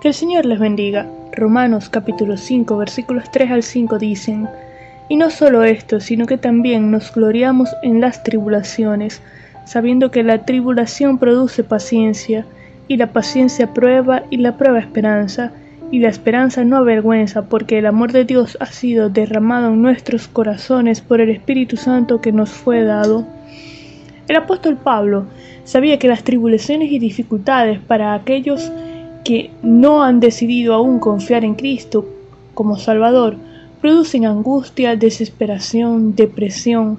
Que el Señor les bendiga. Romanos capítulo 5 versículos 3 al 5 dicen, Y no solo esto, sino que también nos gloriamos en las tribulaciones, sabiendo que la tribulación produce paciencia, y la paciencia prueba, y la prueba esperanza, y la esperanza no avergüenza, porque el amor de Dios ha sido derramado en nuestros corazones por el Espíritu Santo que nos fue dado. El apóstol Pablo sabía que las tribulaciones y dificultades para aquellos que no han decidido aún confiar en Cristo como Salvador producen angustia, desesperación, depresión,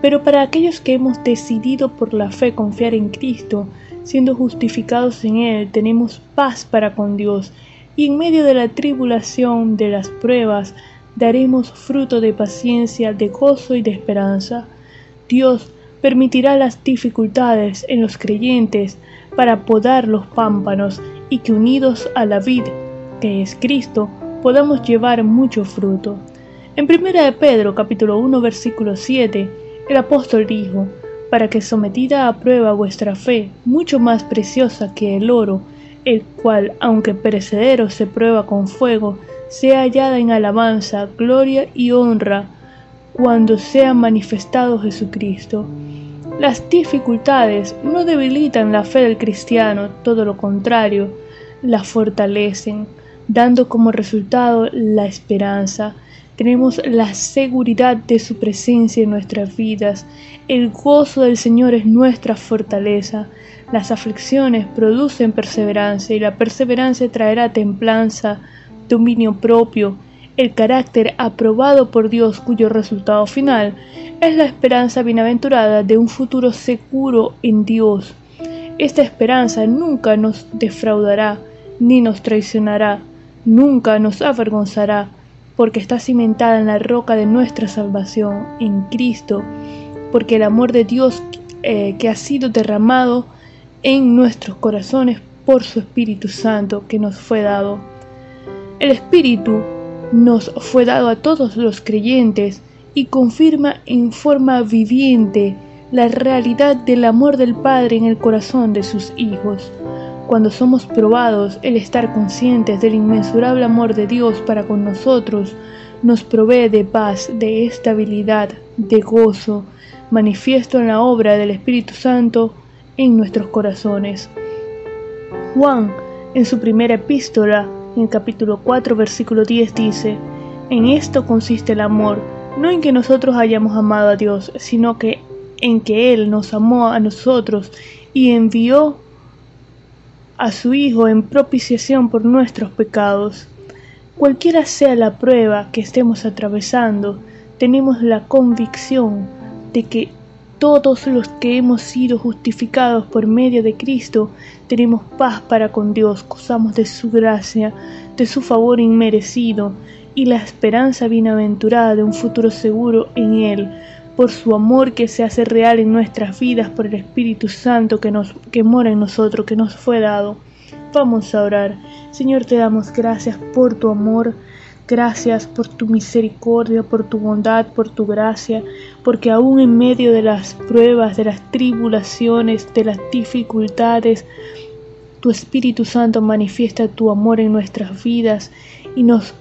pero para aquellos que hemos decidido por la fe confiar en Cristo, siendo justificados en Él, tenemos paz para con Dios y en medio de la tribulación, de las pruebas, daremos fruto de paciencia, de gozo y de esperanza. Dios permitirá las dificultades en los creyentes para podar los pámpanos y que unidos a la vid, que es Cristo, podamos llevar mucho fruto. En 1 de Pedro capítulo 1 versículo 7, el apóstol dijo, para que sometida a prueba vuestra fe, mucho más preciosa que el oro, el cual, aunque perecedero se prueba con fuego, sea hallada en alabanza, gloria y honra cuando sea manifestado Jesucristo. Las dificultades no debilitan la fe del cristiano, todo lo contrario, la fortalecen, dando como resultado la esperanza. Tenemos la seguridad de su presencia en nuestras vidas. El gozo del Señor es nuestra fortaleza. Las aflicciones producen perseverancia y la perseverancia traerá templanza, dominio propio, el carácter aprobado por Dios cuyo resultado final es la esperanza bienaventurada de un futuro seguro en Dios. Esta esperanza nunca nos defraudará, ni nos traicionará, nunca nos avergonzará, porque está cimentada en la roca de nuestra salvación, en Cristo, porque el amor de Dios eh, que ha sido derramado en nuestros corazones por su Espíritu Santo que nos fue dado. El Espíritu nos fue dado a todos los creyentes y confirma en forma viviente la realidad del amor del Padre en el corazón de sus hijos. Cuando somos probados, el estar conscientes del inmensurable amor de Dios para con nosotros nos provee de paz, de estabilidad, de gozo, manifiesto en la obra del Espíritu Santo en nuestros corazones. Juan, en su primera epístola, en capítulo 4, versículo 10 dice, En esto consiste el amor, no en que nosotros hayamos amado a Dios, sino que en que Él nos amó a nosotros y envió a su Hijo en propiciación por nuestros pecados. Cualquiera sea la prueba que estemos atravesando, tenemos la convicción de que todos los que hemos sido justificados por medio de Cristo tenemos paz para con Dios, gozamos de su gracia, de su favor inmerecido y la esperanza bienaventurada de un futuro seguro en Él, por su amor que se hace real en nuestras vidas por el Espíritu Santo que, nos, que mora en nosotros, que nos fue dado. Vamos a orar. Señor, te damos gracias por tu amor. Gracias por tu misericordia, por tu bondad, por tu gracia, porque aún en medio de las pruebas, de las tribulaciones, de las dificultades, tu Espíritu Santo manifiesta tu amor en nuestras vidas y nos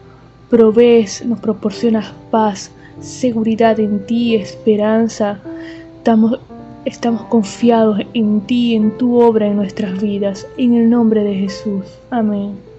provees, nos proporcionas paz, seguridad en ti, esperanza. Estamos, estamos confiados en ti, en tu obra en nuestras vidas. En el nombre de Jesús. Amén.